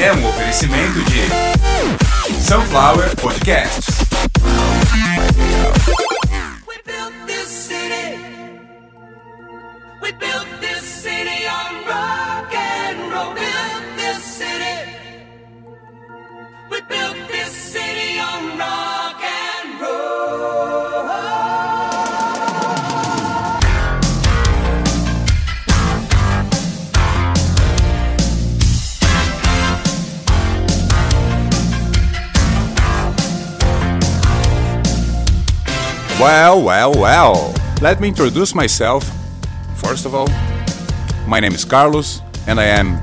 é um oferecimento de Sunflower Podcasts. Well, well, well. Let me introduce myself. First of all, my name is Carlos, and I am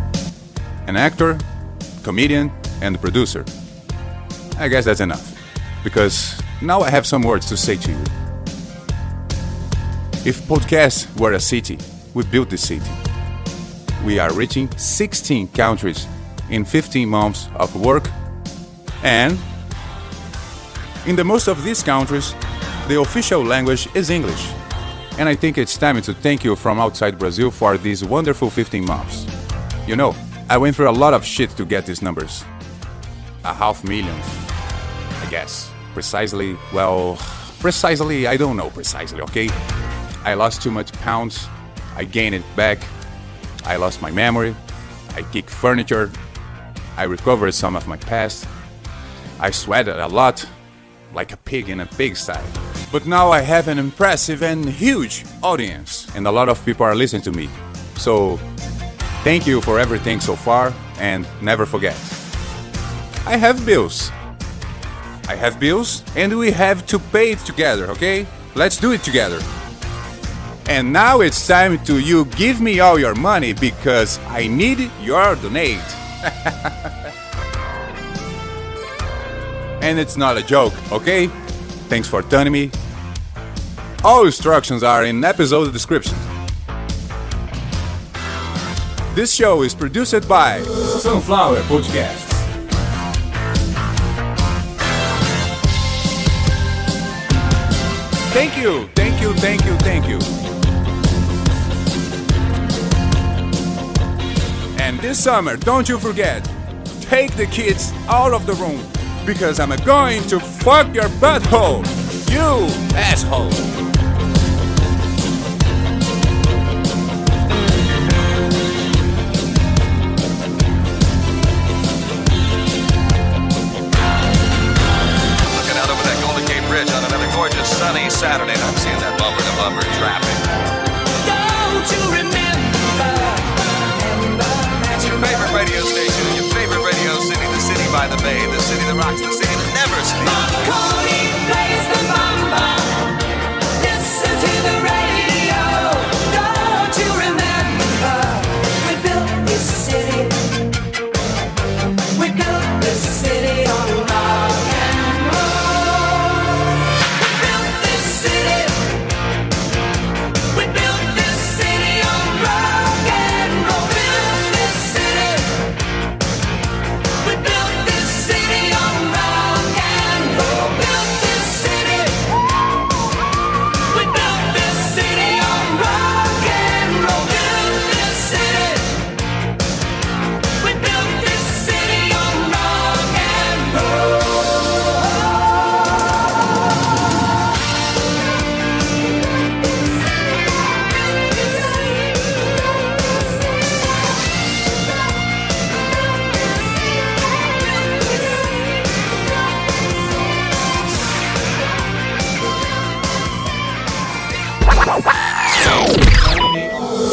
an actor, comedian, and producer. I guess that's enough, because now I have some words to say to you. If podcasts were a city, we built this city. We are reaching 16 countries in 15 months of work, and in the most of these countries, the official language is English. And I think it's time to thank you from outside Brazil for these wonderful 15 months. You know, I went through a lot of shit to get these numbers. A half million, I guess. Precisely, well, precisely, I don't know precisely, okay? I lost too much pounds, I gained it back, I lost my memory, I kicked furniture, I recovered some of my past, I sweated a lot, like a pig in a pigsty. But now I have an impressive and huge audience, and a lot of people are listening to me. So, thank you for everything so far, and never forget I have bills. I have bills, and we have to pay it together, okay? Let's do it together. And now it's time to you give me all your money because I need your donate. and it's not a joke, okay? Thanks for turning me. All instructions are in episode description. This show is produced by Sunflower Podcasts. Thank you, thank you, thank you, thank you. And this summer, don't you forget, take the kids out of the room because I'm going to fuck your butthole. You asshole. Gorgeous Saturday, and I'm seeing that bumper to bumper traffic. Don't you remember? It's your favorite radio station, your favorite radio city, the city by the bay, the city that rocks, the city that never sleeps.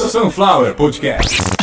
Sunflower Podcast.